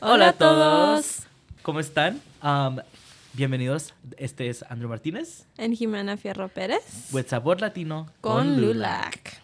Hola a todos. ¿Cómo están? Um, bienvenidos. Este es Andrew Martínez En Jimena Fierro Pérez. with Sabor Latino con Lulac.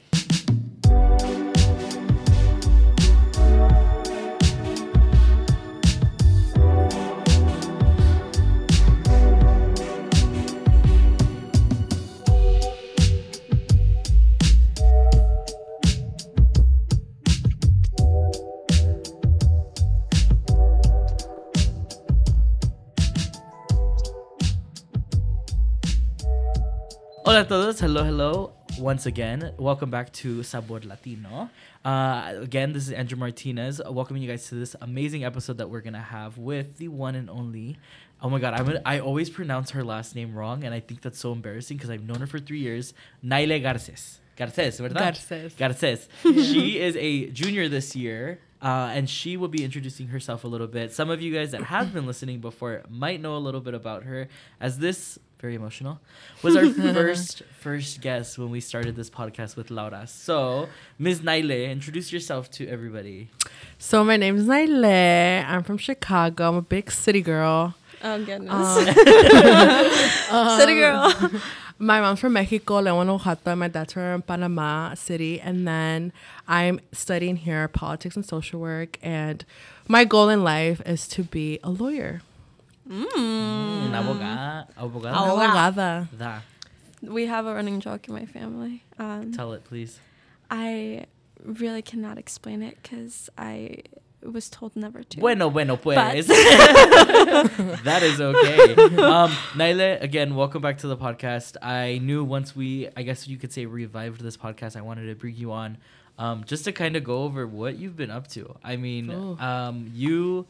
Hola a todos. Hello, hello. Once again, welcome back to Sabor Latino. Uh, again, this is Andrew Martinez, welcoming you guys to this amazing episode that we're gonna have with the one and only. Oh my God, I'm gonna, always pronounce her last name wrong, and I think that's so embarrassing because I've known her for three years. Nayle Garces. Garces, ¿verdad? Garces. Garces. She is a junior this year. Uh, and she will be introducing herself a little bit. Some of you guys that have been listening before might know a little bit about her, as this very emotional was our first first guest when we started this podcast with Laura. So, Ms. Nayle, introduce yourself to everybody. So my name is Nayle. I'm from Chicago. I'm a big city girl. Oh, goodness. Um, City girl. My mom's from Mexico, León, Oaxaca. My dad's from Panama City. And then I'm studying here politics and social work. And my goal in life is to be a lawyer. Mm, abogada. Abogada. Abogada. Da. we have a running joke in my family. Um, Tell it, please. I really cannot explain it because I was told never to. Bueno, bueno, pues. But- that is okay. Um, Nayle, again, welcome back to the podcast. I knew once we, I guess you could say, revived this podcast, I wanted to bring you on um, just to kind of go over what you've been up to. I mean, Oh. um, you.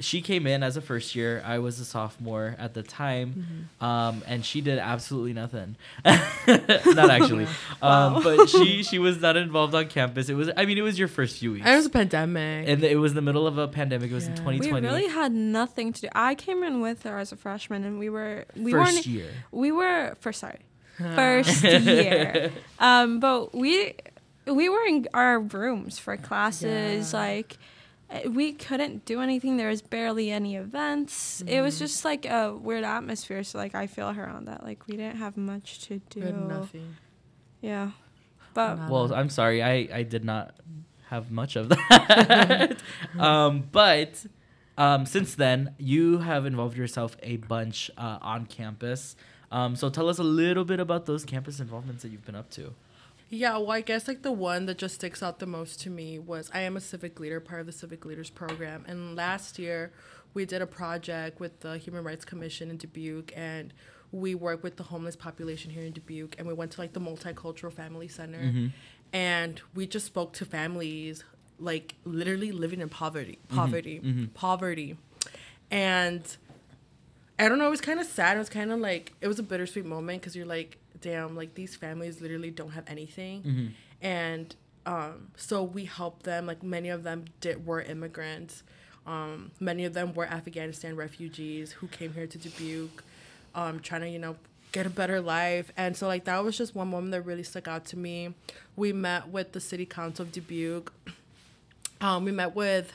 She came in as a first year. I was a sophomore at the time, um, and she did absolutely nothing. not actually, um, but she she was not involved on campus. It was, I mean, it was your first few weeks, And it was a pandemic. and it was the middle of a pandemic. It was in 2020. we really had nothing to do. I came in with her as a freshman, and we were we first weren't year. we were first sorry first year. Um, but we we were in our rooms for classes. Yeah. Like we couldn't do anything. There was barely any events. It was just like a weird atmosphere. So like I feel her on that. Like we didn't have much to do. We had nothing. Yeah, but Nada. Well, I'm sorry, I I did not have much of that. um, but um, since then, you have involved yourself a bunch uh, on campus. Um, so tell us a little bit about those campus involvements that you've been up to. Yeah, well, I guess like the one that just sticks out the most to me was I am a civic leader, part of the Civic Leaders Program. And last year, we did a project with the Human Rights Commission in Dubuque, and we worked with the homeless population here in Dubuque. And we went to like the Multicultural Family Center, mm-hmm. and we just spoke to families like literally living in poverty, mm-hmm. poverty, mm-hmm. poverty. And I don't know. It was kind of sad. It was kind of like it was a bittersweet moment because you're like, damn, like these families literally don't have anything, and um, so we helped them. Like many of them did were immigrants. Um, many of them were Afghanistan refugees who came here to Dubuque, um, trying to you know get a better life. And so like that was just one moment that really stuck out to me. We met with the city council of Dubuque. Um, we met with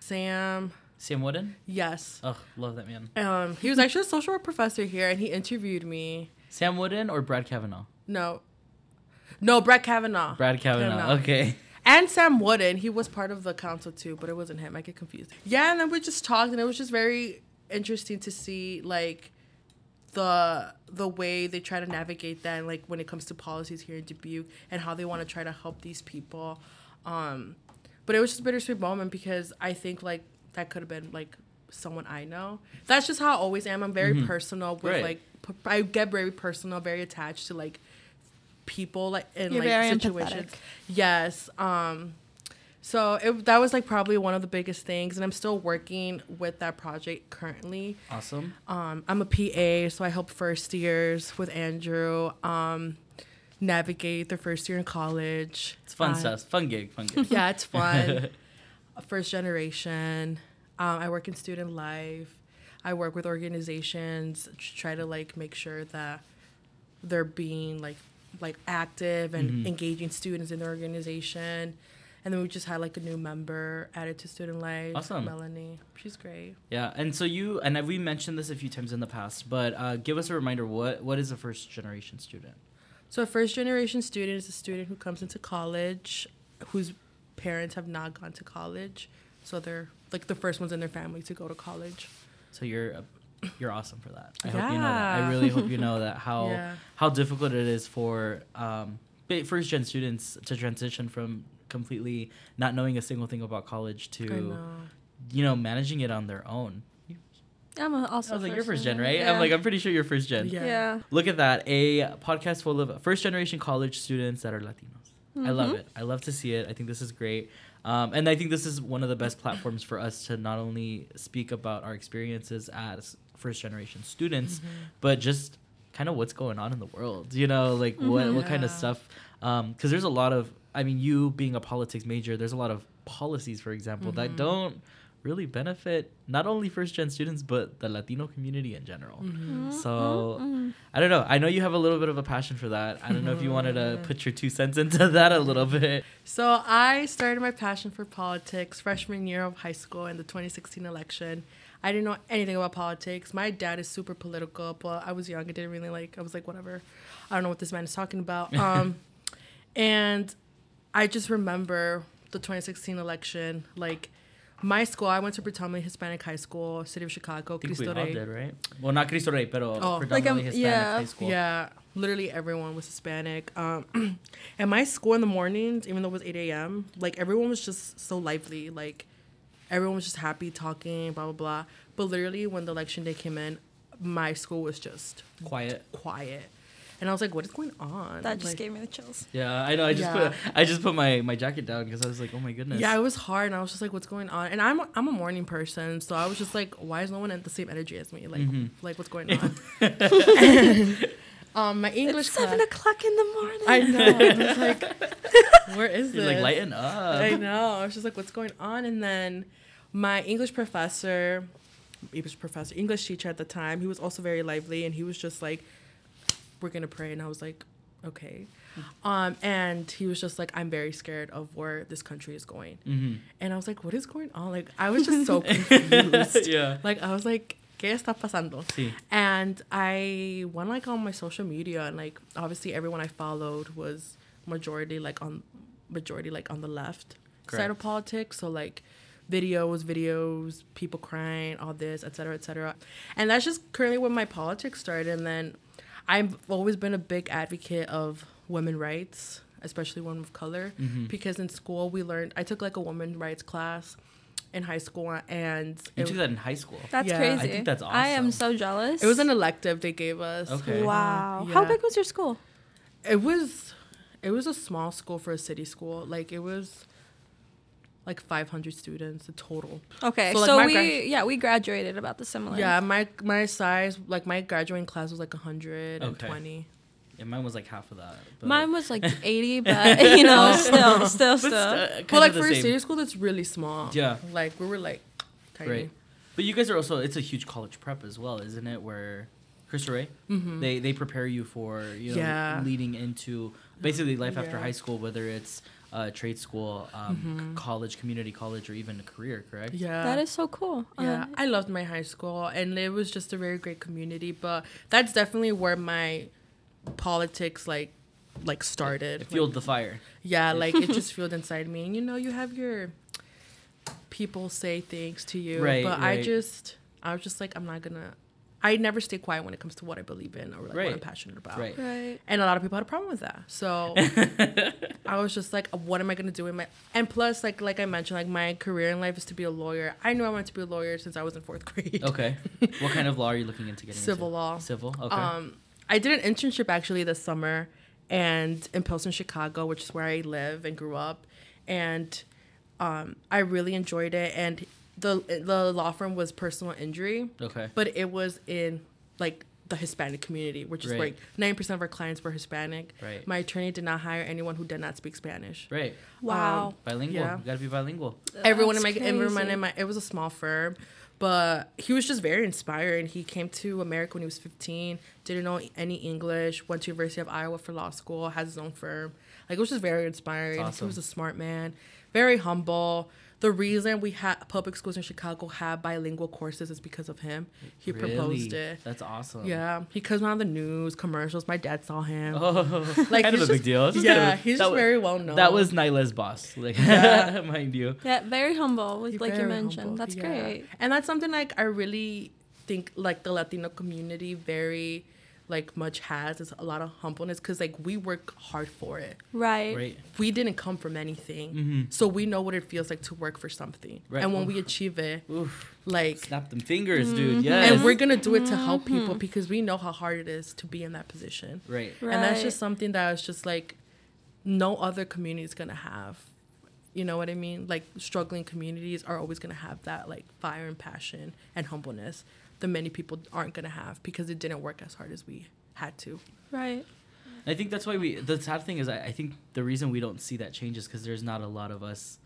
Sam. Sam Wooden? Yes. Oh, love that man. Um, he was actually a social work professor here, and he interviewed me. Sam Wooden or Brad Cavanagh? No, no, Brett Kavanaugh. Brad Cavanagh. Kavanaugh. Okay. And Sam Wooden, he was part of the council too, but it wasn't him. I get confused. Yeah, and then we just talked, and it was just very interesting to see like the the way they try to navigate that, like when it comes to policies here in Dubuque, and how they want to try to help these people. Um, but it was just a bittersweet moment because I think like that could have been like someone I know. That's just how I always am. I'm very personal with Right. like p- I get very personal, very attached to like people like in You're like very situations. empathetic. Yes. Um so it, that was like probably one of the biggest things and I'm still working with that project currently. Awesome. Um I'm a PA, so I help first years with Andrew um navigate their first year in college. It's fun Uh, stuff. Fun gig. Fun gig. Yeah, it's fun. First generation. Um, I work in student life. I work with organizations to try to like make sure that they're being like like active and engaging students in the organization. And then we just had like a new member added to student life. Awesome. Melanie. She's great. Yeah, and so you and we mentioned this a few times in the past, but uh, give us a reminder. What what is a first generation student? So a first generation student is a student who comes into college whose parents have not gone to college. So they're like the first ones in their family to go to college. So you're uh, you're awesome for that. I hope you know that. I really hope you know that how Yeah. how difficult it is for um, first gen students to transition from completely not knowing a single thing about college to know. you know managing it on their own. I'm also. I was like, you're first gen, gen, right? Yeah. I'm like, I'm pretty sure you're first gen. Yeah. yeah. Look at that, a podcast full of first generation college students that are Latinos. I love Mhm. it. I love to see it. I think this is great. Um, and I think this is one of the best platforms for us to not only speak about our experiences as first generation students, mm-hmm. but just kind of what's going on in the world. You know, like what, mm-hmm. what kind of stuff. Um, because there's a lot of, I mean, you being a politics major, there's a lot of policies, for example, that mm-hmm. don't really benefit not only first gen students, but the Latino community in general. Mm-hmm. So Mm-mm. I don't know. I know you have a little bit of a passion for that. I don't know if you wanted to put your two cents into that a little bit. So I started my passion for politics freshman year of high school in the 2016 election. I didn't know anything about politics. My dad is super political, but I was young. I didn't really like. I was like, whatever. I don't know what this man is talking about. Um, and I just remember the 2016 election. Like my school, I went to Britannia Hispanic High School, city of Chicago. I think we Cristo all Rey. did, right? Well, not Cristo Rey, pero Oh. predominantly Like, um, Hispanic yeah. high school. Yeah, literally everyone was Hispanic. Um, and my school in the mornings, even though it was 8 a.m., like everyone was just so lively. Like everyone was just happy talking, blah, blah, blah. But literally, when the election day came in, my school was just Quiet. quiet. And I was like, what is going on? That just Like, gave me the chills. Yeah, I know. I just Yeah. put I just put my, my jacket down because I was like, oh my goodness. Yeah, it was hard, and I was just like, "What's going on?" And I'm I'm a morning person, so I was just like, "Why is no one at the same energy as me? Like, Mhm. like what's going on?" um, my English It's seven class. o'clock in the morning. I know. I was like, "Where is You're this?" like lighten up. I know. I was just like, "What's going on?" And then my English professor, English professor, English teacher at the time, he was also very lively, and he was just like, "We're gonna pray," and I was like, "Okay." Um, and he was just like, "I'm very scared of where this country is going." hmm And I was like, what is going on? Like, I was just so confused. yeah. Like, I was like, ¿qué está pasando? See. And I went like on my social media and like obviously everyone I followed was majority like on majority like on the left side of politics. So like videos, videos, people crying, all this, etc., cetera, et cetera. And that's just currently when my politics started. And then I've always been a big advocate of women rights, especially women of color, Mhm. because in school we learned. I took like a women rights class in high school, and You it, took that in high school. That's Yeah. crazy. I think that's awesome. I am so jealous. it was an elective they gave us. Okay. Wow. Yeah. How big was your school? It was, it was a small school for a city school. Like it was, like 500 students in total. Okay, So, so, like, my we grad- yeah we graduated about the similar. Yeah, my my size, like my graduating class was like 120. Yeah, mine was like half of that. but- Mine was like 80, but you know, still, still, But still. st- But like of the for a same. city school, that's really small. Yeah. Like we were like tiny. Right. But you guys are also it's a huge college prep as well, isn't it? Where Chris Ray, Mm-hmm. they they prepare you for you know Yeah. leading into basically life after high school, whether it's uh, trade school, um, c- college, community college, or even a career. Correct. Mm-hmm. Yeah. That is so cool. Yeah, Uh, I loved my high school, and it was just a very great community. But that's definitely where my politics like like started. It fueled the fire. yeah, like it just fueled inside me. And you know, you have your people say things to you, Right, but I just I was just like I'm not gonna. I never stay quiet when it comes to what I believe in or like Right. what I'm passionate about. Right. right. And a lot of people had a problem with that. So I was just like, what am I gonna do in my and plus like like I mentioned, like my career in life is to be a lawyer. I knew I wanted to be a lawyer since I was in fourth grade. Okay. what kind of law are you looking into getting Civil into? law. Civil. Okay. Um, I did an internship actually this summer, and in Pilsen, Chicago, which is where I live and grew up, and um, I really enjoyed it. And the the law firm was personal injury, okay. but it was in like the Hispanic community, which is Right. like nine percent of our clients were Hispanic. Right. My attorney did not hire anyone who did not speak Spanish. Right. Wow. Um, bilingual. yeah. You gotta be bilingual. everyone in That's my everyone in my it was a small firm but he was just very inspiring he came to america when he was 15 didn't know any english went to university of iowa for law school has his own firm like it was just very inspiring awesome. he was a smart man very humble. The reason we had public schools in Chicago have bilingual courses is because of him. He proposed it. That's awesome. Yeah, he comes on the news, commercials. My dad saw him. Oh, Like, kind of a he's big deal. Just yeah, kind of he's just wa- very well known. That was Nyla's boss, like Yeah. mind you. Yeah, very humble, with, He's like you mentioned. humble, That's yeah. great. And that's something like I really think like the Latino community very like much has is a lot of humbleness because like we work hard for it. Right. Right. We didn't come from anything, Mhm. so we know what it feels like to work for something. Right. And when Oof. we achieve it, Oof. like Snap them fingers, Mm-hmm. dude. Yes. and we're gonna do it to help people because we know how hard it is to be in that position. right. Right. And that's just something that is just like no other community is gonna have. You know what I mean? Like struggling communities are always gonna have that like fire and passion and humbleness that many people aren't gonna have because it didn't work as hard as we had to. Right. I think that's why we. The sad thing is, I, I think the reason we don't see that change is because there's not a lot of us,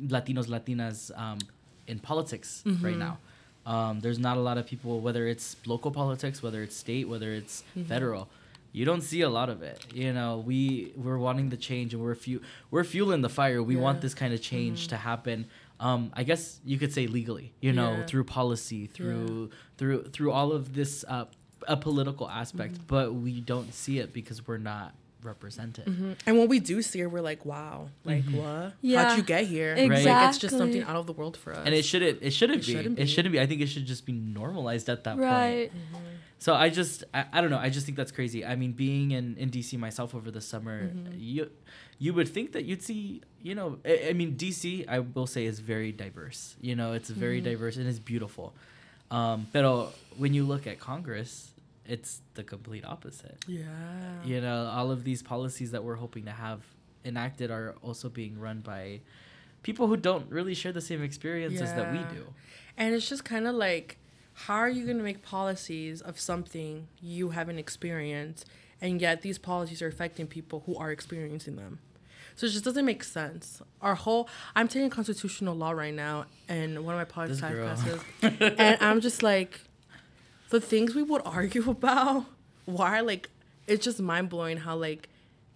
Latinos, Latinas, um, in politics right Mhm. now. Um, there's not a lot of people, whether it's local politics, whether it's state, whether it's federal. You don't see a lot of it. You know, we we're wanting the change, and we're fu- we're fueling the fire. We want this kind of change to happen. Um, I guess you could say legally. You know, Yeah. through policy, through through through all of this uh, a political aspect, Mm-hmm. but we don't see it because we're not represented. And when we do see it, we're like, wow, like Mhm. what? Yeah. How'd you get here? Exactly. Like it's just something out of the world for us. And it shouldn't. It shouldn't It be. shouldn't It be. shouldn't be. I think it should just be normalized at that point. Right. So I just, I, I don't know. I just think that's crazy. I mean, being in, in DC myself over the summer, Mm-hmm. you you would think that you'd see, you know, I, I mean, DC, I will say, is very diverse. You know, it's very Mm-hmm. diverse and it's beautiful. Um, but when you look at Congress, it's the complete opposite. yeah. You know, all of these policies that we're hoping to have enacted are also being run by people who don't really share the same experiences that we do. And it's just kind of like, how are you going to make policies of something you haven't experienced, and yet these policies are affecting people who are experiencing them? So it just doesn't make sense. Our whole, I'm taking constitutional law right now, and one of my This classes, and I'm just like, the things we would argue about, why like, it's just mind blowing how like,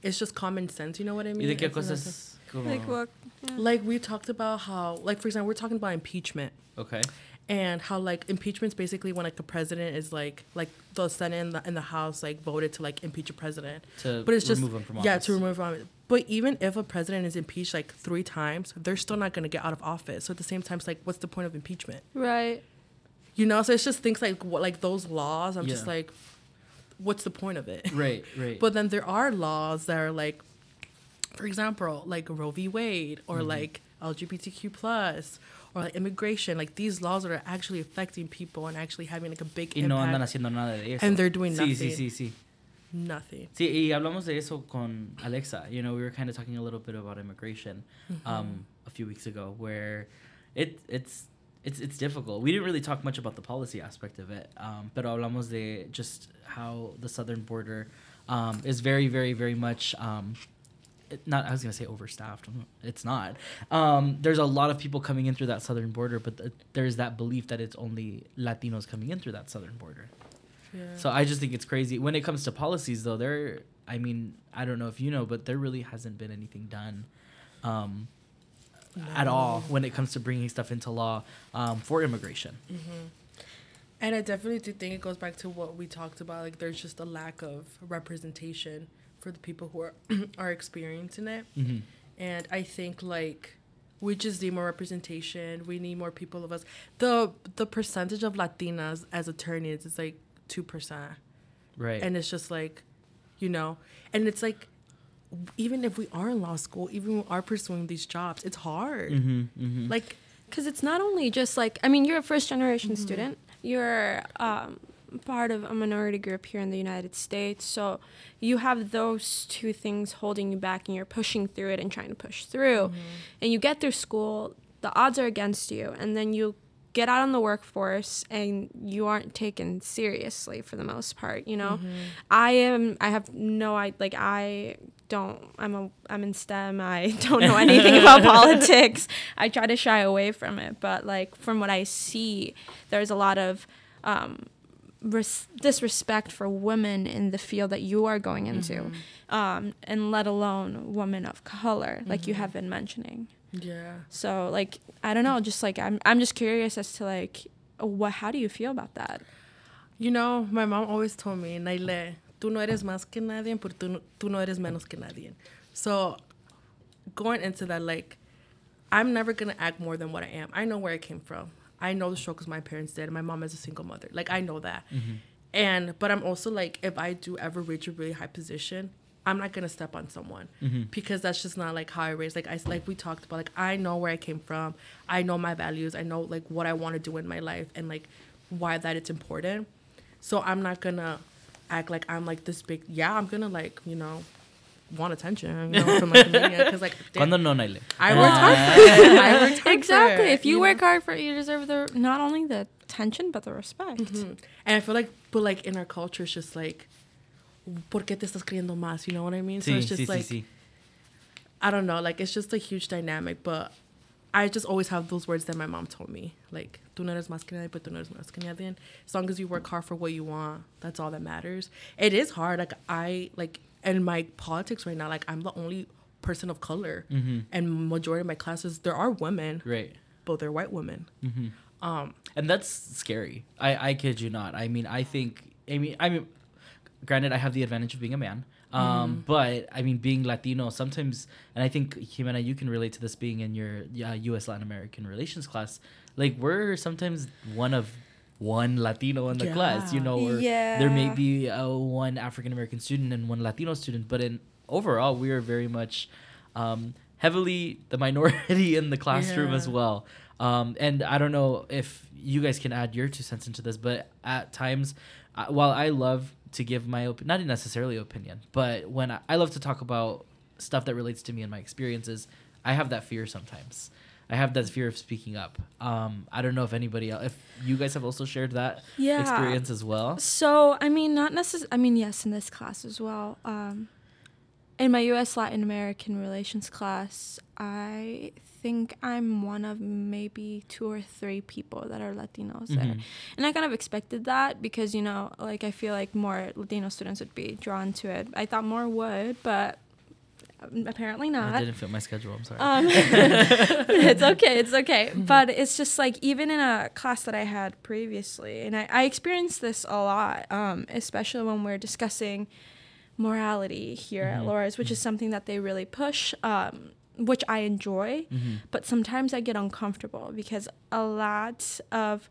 it's just common sense. You know what I mean? de qué It's- it's- cosas? Like what? Yeah. Like we talked about how, like for example, we're talking about impeachment Okay. and how like impeachment's basically when like a president is like like the senate and the, and the house like voted to like impeach a president To but it's just remove him from yeah to remove him but even if a president is impeached like three times they're still not going to get out of office so at the same time it's like what's the point of impeachment Right. You know so it's just things like what like those laws i'm just like what's the point of it Right, right. but then there are laws that are like for example like roe v wade or Mm-hmm. like lgbtq plus or like immigration like these laws that are actually affecting people and actually having like a big y no andan impact haciendo nada de eso. and they're doing sí, nothing sí, sí, sí. nothing Sí, y hablamos de eso con Alexa. You know, we were kind of talking a little bit about immigration Mm-hmm. um, a few weeks ago, where it it's it's it's difficult. We didn't really talk much about the policy aspect of it, um, pero hablamos de just how the southern border um, is very, very, very much. Um, not I was gonna say overstaffed. It's not. Um, there's a lot of people coming in through that southern border, but th- there's that belief that it's only Latinos coming in through that southern border. yeah So I just think it's crazy. When it comes to policies, though, there, I mean, I don't know if you know, but there really hasn't been anything done um, at all when it comes to bringing stuff into law um, for immigration. and i definitely do think it goes back to what we talked about like there's just a lack of representation for the people who are are experiencing it hmm and I think like we just need more representation. We need more people of us. the The percentage of Latinas as attorneys is like two percent, Right. and it's just like, you know, and it's like, even if we are in law school, even if we are pursuing these jobs, it's hard. hmm hmm Like, Because it's not only just like, I mean, you're a first generation Mm-hmm. student, you're um, part of a minority group here in the United States. So you have those two things holding you back, and you're pushing through it and trying to push through. And you get through school, the odds are against you, and then you get out on the workforce and you aren't taken seriously for the most part you know i am i have no i like i don't i'm a i'm in stem i don't know anything about politics. I try to shy away from it but like from what i see there's a lot of um res- disrespect for women in the field that you are going into um and let alone women of color like you have been mentioning. Yeah. So like I don't know, just like I'm I'm just curious as to like what how do you feel about that? You know, my mom always told me, Nayle, tú no eres más que nadie, pero tú no, tú no eres menos que nadie. So going into that, like, I'm never gonna act more than what I am. I know where I came from. I know the struggles my parents did. My mom is a single mother. Like I know that. Mm-hmm. And but I'm also like, if I do ever reach a really high position, I'm not gonna step on someone mm-hmm. because that's just not like how I raised. Like I like we talked about. Like I know where I came from. I know my values. I know like what I want to do in my life and like why that it's important. So I'm not gonna act like I'm like this big. Yeah, I'm gonna like you know want attention you know, from like the media because like Cuando no, Nayle. I worked hard for it. I worked hard for Exactly. it, If you, know? work hard for it, you deserve the not only the attention but the respect. Mhm. And I feel like, but like in our culture, it's just like, ¿por qué te estás creyendo más? You know what I mean? so it's just sí, sí, like, sí. I don't know, like it's just a huge dynamic. But I just always have those words that my mom told me, like, tú no eres más que nadie, but tú no eres más que nadie. As long as you work hard for what you want, that's all that matters. It is hard. Like I like in my politics right now, like I'm the only person of color, and majority of my classes there are women, Right. but they're white women. Um, and that's scary. I I kid you not. I mean, I think. I mean, I mean, granted, I have the advantage of being a man. Um, but I mean, being Latino sometimes, and I think Jimena, you can relate to this being in your uh, U.S. Latin American relations class. Like we're sometimes one of one Latino in the class, you know, or there may be uh, one African American student and one Latino student, but in overall, we are very much um, heavily the minority in the classroom as well. Um, and I don't know if you guys can add your two cents into this, but at times, uh, while I love to give my op- not necessarily opinion, but when I, I love to talk about stuff that relates to me and my experiences, I have that fear sometimes. I have that fear of speaking up. Um, I don't know if anybody else, if you guys have also shared that Yeah. experience as well. So I mean, not necessarily. I mean, yes, in this class as well. Um, in my U.S. Latin American relations class, I think I'm one of maybe two or three people that are Latinos there, Mhm. and I kind of expected that because you know, like I feel like more Latino students would be drawn to it. I thought more would, but um, apparently not. I didn't fit my schedule. I'm sorry. Um, it's okay. It's okay. But it's just like even in a class that I had previously, and I, I experienced this a lot, um, especially when we're discussing morality here at Mhm. Loras, which is something that they really push, um, which I enjoy. Mhm. But sometimes I get uncomfortable because a lot of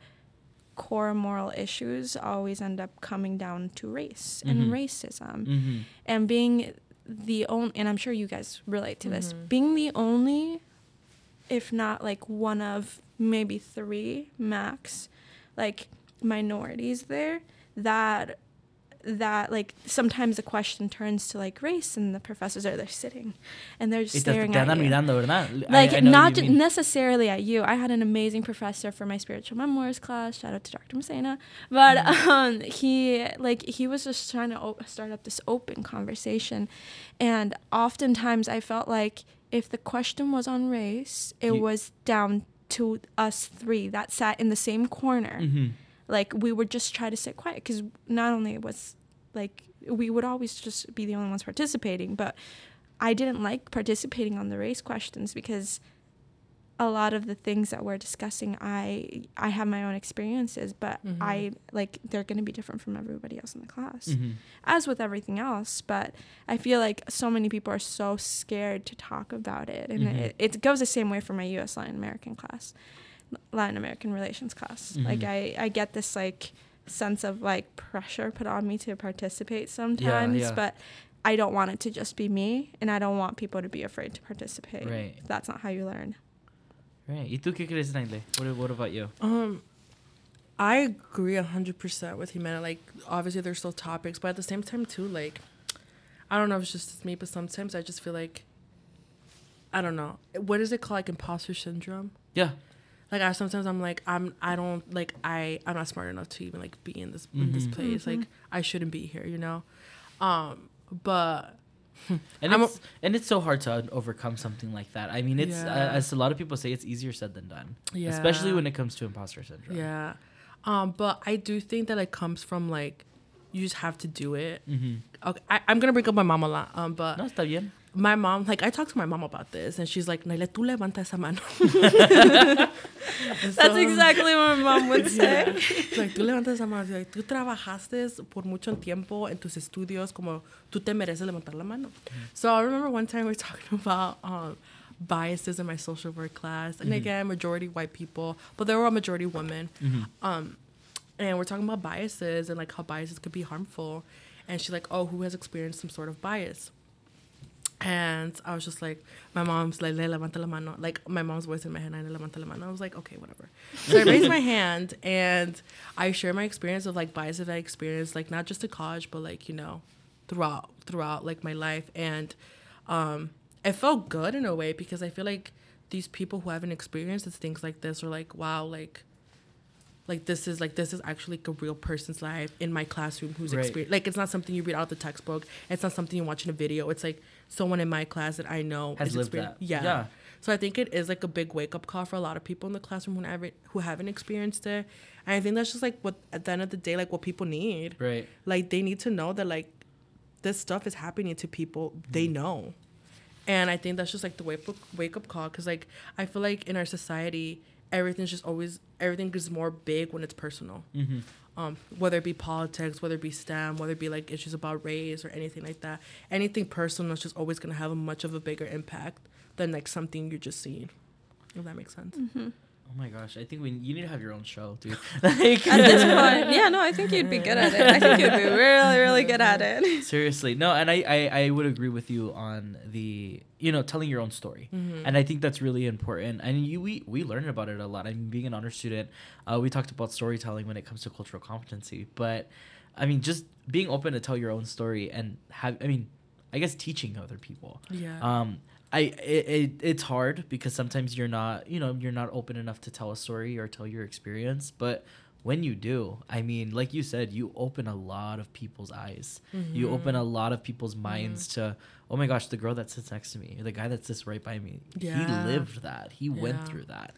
core moral issues always end up coming down to race Mhm. and racism Mhm. and being the only and i'm sure you guys relate to this Mhm. being the only if not like one of maybe three max like minorities there that that like sometimes the question turns to like race and the professors are there sitting and they're just Y staring te at you mirando, ¿verdad? I- like I know not necessarily at you. I had an amazing professor for my spiritual memoirs class. Shout out to Dr. Messina. But Mm-hmm. um, he like he was just trying to op- start up this open conversation, and oftentimes I felt like if the question was on race, it You- was down to us three that sat in the same corner. Mhm. Like we would just try to sit quiet because not only was like we would always just be the only ones participating, but I didn't like participating on the race questions because a lot of the things that we're discussing, I I have my own experiences, but Mhm. I like they're going to be different from everybody else in the class, Mhm. as with everything else. But I feel like so many people are so scared to talk about it, and Mhm. it, it goes the same way for my U.S. Latin American class, Latin American relations class. Like Mhm. I I get this like sense of like pressure put on me to participate sometimes, yeah. but I don't want it to just be me, and I don't want people to be afraid to participate. Right. That's not how you learn. Right. ¿Y tú qué crees, Nayle? What, what about you? Um, I agree hundred percent with Jimena. Like, obviously, there's still topics, but at the same time, too, like, I don't know if it's just me, but sometimes I just feel like, I don't know, what is it called, like imposter syndrome? Yeah. Like, I sometimes I'm like, I'm, I don't like, I, I'm not smart enough to even like be in this in this Mhm. place. Like, I shouldn't be here, you know. Um, but And I'm a- it's and it's so hard to overcome something like that. I mean, it's uh, Yeah. as a lot of people say, it's easier said than done. yeah, Especially when it comes to imposter syndrome. yeah. Um, but I do think that it comes from like, you just have to do it. Mm-hmm. Okay, I, I'm gonna bring up my mom a lot. Um, but No, está bien. My mom, like I talked to my mom about this, and she's like, "Naila, tú levanta esa mano." That's exactly what my mom would say. Yeah. Like, tú levantas esa mano. Like, tú trabajaste por mucho tiempo en tus estudios, como tú te mereces levantar la mano. So I remember one time we were talking about um, biases in my social work class, and again, majority white people, but there were a majority women. Um, and we're talking about biases and like how biases could be harmful. And she's like, "Oh, who has experienced some sort of bias?" And I was just like, my mom's like, le levanta la mano. Like, my mom's voice in my head, I levanta la mano. I was like, okay, whatever. So I raised my hand and I share my experience of like biases I experienced, like not just to college, but like, you know, throughout, throughout like my life. And um, it felt good in a way because I feel like these people who haven't experienced things like this are like, wow, like, like this is like this is actually like a real person's life in my classroom who's Right. experienced like it's not something you read out of the textbook it's not something you watch in a video it's like someone in my class that i know Has lived that. yeah. Yeah. so i think it is like a big wake-up call for a lot of people in the classroom who haven't who haven't experienced it and i think that's just like what at the end of the day like what people need Right. like they need to know that like this stuff is happening to people they know and i think that's just like the wake up wake up call because like i feel like in our society everything's just always everything is more big when it's personal Mm-hmm. Um, whether it be politics whether it be stem whether it be like issues about race or anything like that anything personal is just always going to have a much of a bigger impact than like something you're just seeing if that makes sense Oh my gosh, I think we you need to have your own show, dude. like, At this point, yeah, no, I think you'd be good at it. I think you'd be really, really good at it. Seriously, no, and I, I I would agree with you on the you know telling your own story, Mm-hmm. and I think that's really important. And you we we learn about it a lot. I mean, being an honor student, uh, we talked about storytelling when it comes to cultural competency, but I mean, just being open to tell your own story and have I mean, I guess teaching other people. yeah Um, I it, it it's hard because sometimes you're not you know you're not open enough to tell a story or tell your experience, but when you do, I mean, like you said, you open a lot of people's eyes. You open a lot of people's minds to, oh my gosh, the girl that sits next to me, the guy that sits right by me, Yeah. he lived that. He went through that.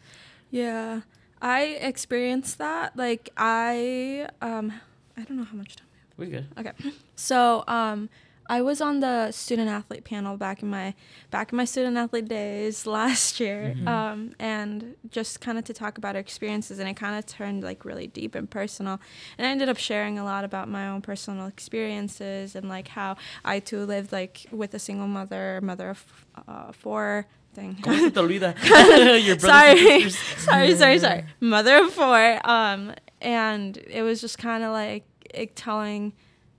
Yeah, I experienced that. Like I, um, I don't know how much time. We good. Okay, so um, I was on the student athlete panel back in my back in my student athlete days last year, Mhm. um, and just kind of to talk about our experiences, and it kind of turned like really deep and personal, and I ended up sharing a lot about my own personal experiences and like how I too lived like with a single mother, mother of uh, four. Thing. ¿Cómo se te olvida? Your sorry, sorry, sorry, sorry. Mother of four. Um, and it was just kind of like it telling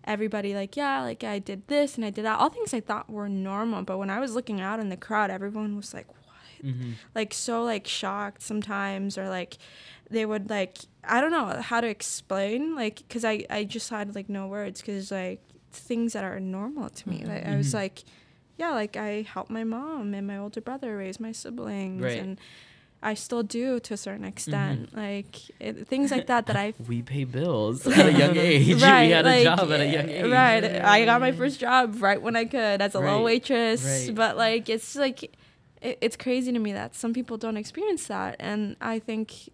everybody like, yeah, like I did this and I did that. All things I thought were normal, but when I was looking out in the crowd, everyone was like, what? Mhm. Like so like shocked sometimes, or like they would like I don't know how to explain like because I I just had like no words because like things that are normal to me. Like I was Mhm. like, yeah, like I helped my mom and my older brother raise my siblings Right. and. I still do to a certain extent, like it, things like that that I We pay bills at a young age. we right, had like, a job at a young age. Right. I got my first job right when I could as a Right, little waitress. right. But like it's like it, it's crazy to me that some people don't experience that and I think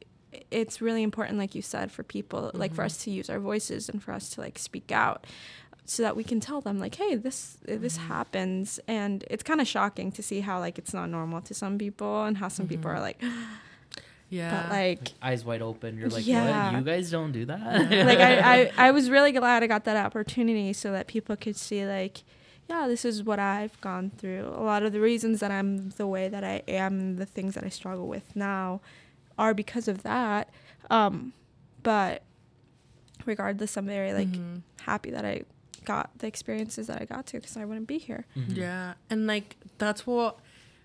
it's really important like you said for people like for Mm-hmm. us to use our voices and for us to like speak out so that we can tell them like hey this this Mm-hmm. happens and it's kind of shocking to see how like it's not normal to some people and how some people Mm-hmm. are like yeah but like Like, eyes wide open. You're like, Yeah. what? You guys don't do that? like I, I, I was really glad I got that opportunity so that people could see like, yeah, this is what I've gone through. A lot of the reasons that I'm the way that I am and the things that I struggle with now are because of that. Um, but regardless, I'm very like Mhm. happy that I got the experiences that I got to because I wouldn't be here. Mhm. Yeah, and like that's what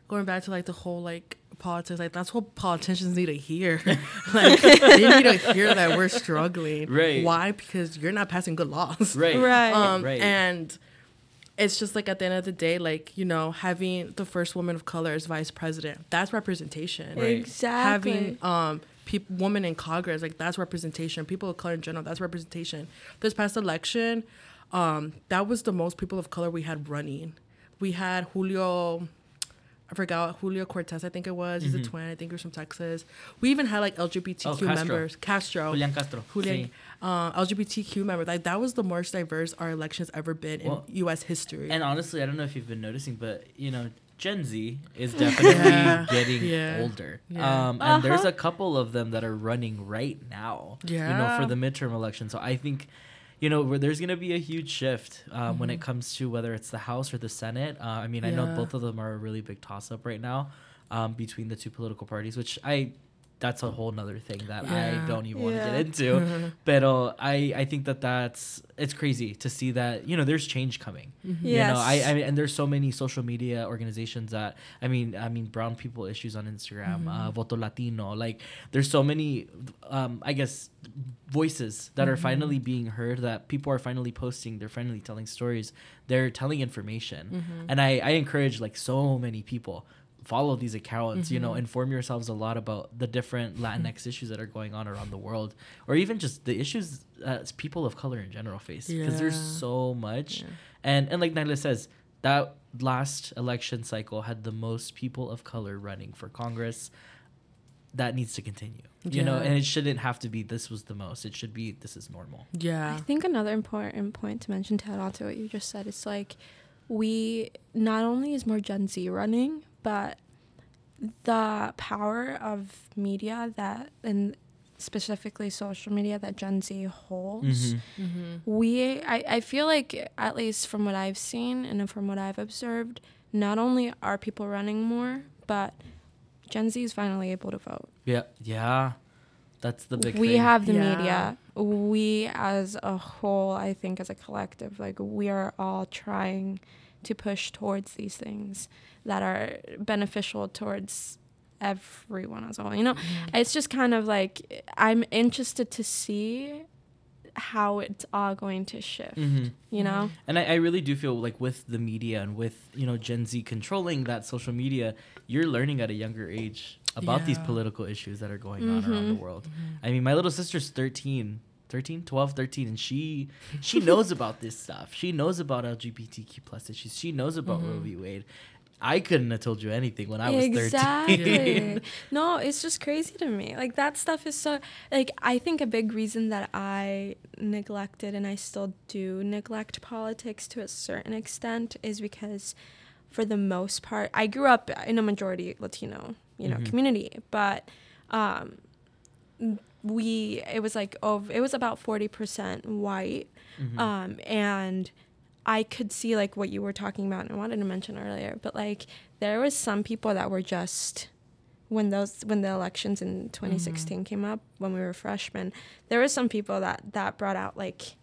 going back to like the whole like politics, like that's what politicians need to hear. like they need to hear that we're struggling. Right. Why? Because you're not passing good laws. Right. Right. Um, Right. and it's just like at the end of the day, like you know, having the first woman of color as vice president, that's representation. Right. Exactly. Having um peop- women in Congress, like that's representation. People of color in general, that's representation. This past election, um, that was the most people of color we had running. We had Julio, I forgot Julio Cortez. I think it was. He's Mhm. a twin. I think he was from Texas. We even had like LGBTQ Oh, Castro. members. Castro. Julian Castro. Julian, Sí. uh, LGBTQ members. Like that was the most diverse our elections ever been Well, in U.S. history. And honestly, I don't know if you've been noticing, but you know, Gen Z is definitely Yeah. getting Yeah. older. Yeah. Um, and there's Uh-huh. a couple of them that are running right now. You know, for the midterm election. So I think, you know, where there's gonna be a huge shift um, when it comes to whether it's the House or the Senate. Uh, I mean, I know both of them are a really big toss up right now um, between the two political parties, which I. That's a whole nother thing that I don't even want to Yeah. get into. But uh, I, I think that that's it's crazy to see that you know there's change coming. You know, I, I mean, and there's so many social media organizations that I mean, I mean, brown people issues on Instagram, uh, Voto Latino. Like, there's so many, um, I guess, voices that are finally being heard. That people are finally posting. They're finally telling stories. They're telling information, and I, I encourage like so many people follow these accounts you know mm-hmm. inform yourselves a lot about the different latinx issues that are going on around the world or even just the issues that people of color in general face because there's so much Yeah. and and like Nyla says, that last election cycle had the most people of color running for Congress. That needs to continue. You know, and it shouldn't have to be this was the most. It should be this is normal. yeah. I think another important point to mention to add on to what you just said is like we not only is more Gen Z running, but the power of media that and specifically social media that Gen Z holds. Mm-hmm. We I, I feel like at least from what I've seen and from what I've observed, not only are people running more, but Gen Z is finally able to vote. Yeah, yeah, that's the big. we thing. have the Yeah. media we as a whole i think as a collective like we are all trying to push towards these things that are beneficial towards everyone as a whole you know? It's just kind of like i'm interested to see how it's all going to shift Mhm. you know? And I, I really do feel like with the media and with you know Gen Z controlling that social media, you're learning at a younger age about these political issues that are going on around the Mhm. world. I mean, my little sister's 13, 13, 12, 13, and she she knows about this stuff. She knows about LGBTQ plus issues. She knows about Roe v. Wade. I couldn't have told you anything when I was 13. exactly no it's just crazy to me like that stuff is so like i think a big reason that i neglected and i still do neglect politics to a certain extent is because for the most part i grew up in a majority latino you know Mhm. community but um we it was like oh it was about 40% white Mhm. um, and I could see like what you were talking about and I wanted to mention earlier, but like there was some people that were just when those when the elections in 2016 came up when we were freshmen, there were some people that that brought out like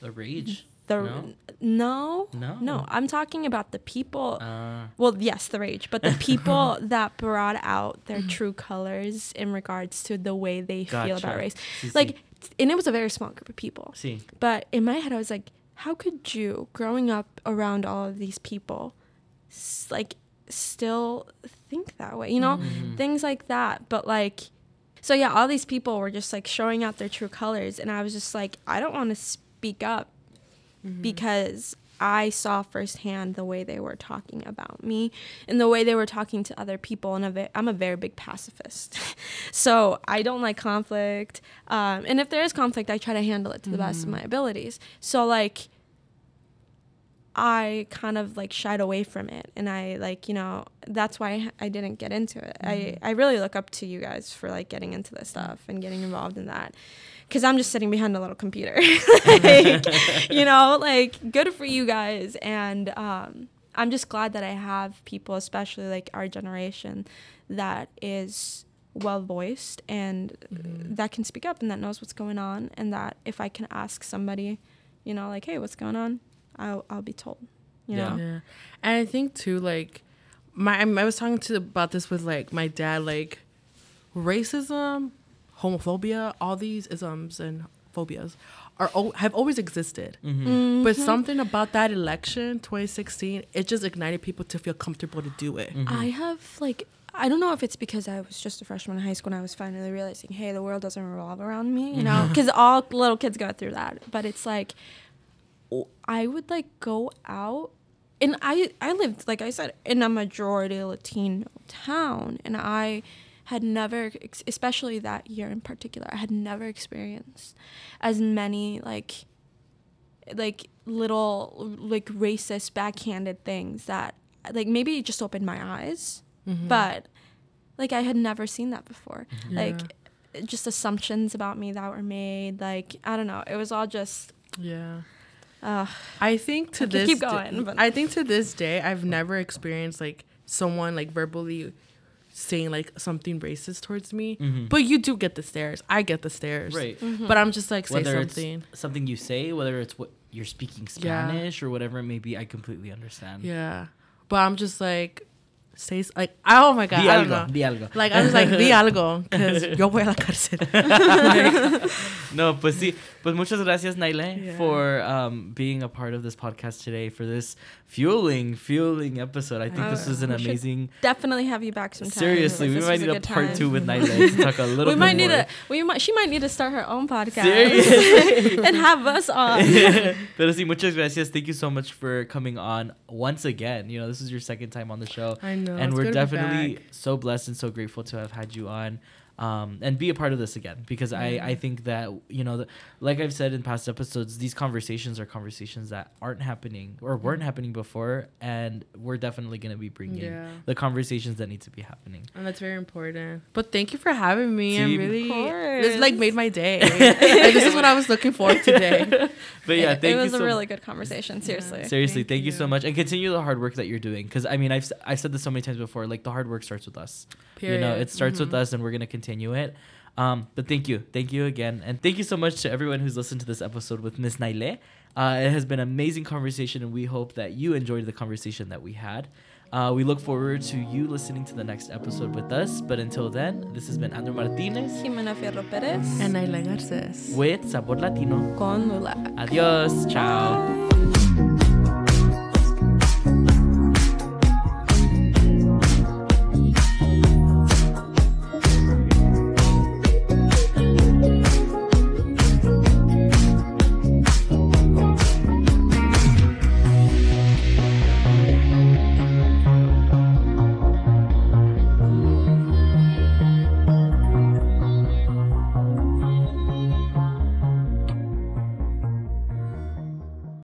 the rage. The No? no No. no I'm talking about the people Uh, well yes the rage but the people that brought out their true colors in regards to the way they feel about race like and it was a very small group of people sí. but in my head, I was like, how could you, growing up around all of these people, s- like still think that way? You know, Mhm. things like that. But like, so yeah, all these people were just like showing out their true colors, and I was just like, I don't want to speak up because I saw firsthand the way they were talking about me and the way they were talking to other people. And I'm a very big pacifist. so I don't like conflict. Um, and if there is conflict, I try to handle it to the best of my abilities. So, like, I kind of like shied away from it. And I, like, you know, that's why I didn't get into it. I, I really look up to you guys for like getting into this stuff and getting involved in that because I'm just sitting behind a little computer. like, you know, like good for you guys. And um, I'm just glad that I have people, especially like our generation, that is well voiced and that can speak up and that knows what's going on. And that if I can ask somebody, you know, like, hey, what's going on? I'll, I'll be told, you Yeah. know? Yeah, and I think too, like my I I was talking to about this with like my dad, like racism, homophobia, all these isms and phobias are al- have always existed. Mhm. But something about that election, 2016, it just ignited people to feel comfortable to do it. Mhm. I have like I don't know if it's because I was just a freshman in high school and I was finally realizing, hey, the world doesn't revolve around me, you know, because all little kids go through that. But it's like, o- I would like go out and I I lived like I said in a majority Latino town, and I had never, especially that year in particular, I had never experienced as many like like little like racist backhanded things that like maybe it just opened my eyes, Mhm. but like I had never seen that before. Yeah. Like just assumptions about me that were made. Like I don't know, it was all just. yeah. Uh, I think to I this keep going, but- I think to this day I've never experienced like someone like verbally saying like something racist towards me. Mhm. But you do get the stares. I get the stares. right. Mm-hmm. But I'm just like say whether something. it's something you say, whether it's what you're speaking Yeah. Spanish or whatever it may be, I completely understand. Yeah. But I'm just like say like oh my god, Di I don't algo, know. di algo. Like I was like di algo because yo voy a la cárcel. no, pues sí. Pues muchas gracias, Nayle, Yeah. for um, being a part of this podcast today for this fueling, fueling episode. I think this was an we amazing. definitely have you back sometime. Seriously, we might need a good part time. two with Nayle to talk a little we bit might need more. a we might she might need to start her own podcast Seriously. and have us on. Pero sí, muchas gracias. Thank you so much for coming on once again. You know, this is your second time on the show. I know. And we're good to be definitely so blessed and so grateful to have had you on um, and be a part of this again because I, Yeah. I think that you know the, like i've said in past episodes these conversations are conversations that aren't happening or weren't happening before and we're definitely going to be bringing Yeah. the conversations that need to be happening And that's very important. But thank you for having me. I'm of really this like made my day. like, this is what I was looking for today. but yeah it, it you was a so really good conversation. Seriously. seriously Thank thank, you. so much and continue the hard work that you're doing because i mean I've, I've said this so many times before like the hard work starts with us Period. You know, it starts with Mhm. us, and we're gonna continue it. Um, but thank you, thank you again, and thank you so much to everyone who's listened to this episode with Miss Nayle. Uh, it has been an amazing conversation, and we hope that you enjoyed the conversation that we had. Uh, we look forward to you listening to the next episode with us. But until then, this has been Andrew Martinez Jimena Fierro Perez And I like Garces. with Sabor Latino. con Lula. Adios, ciao. Bye.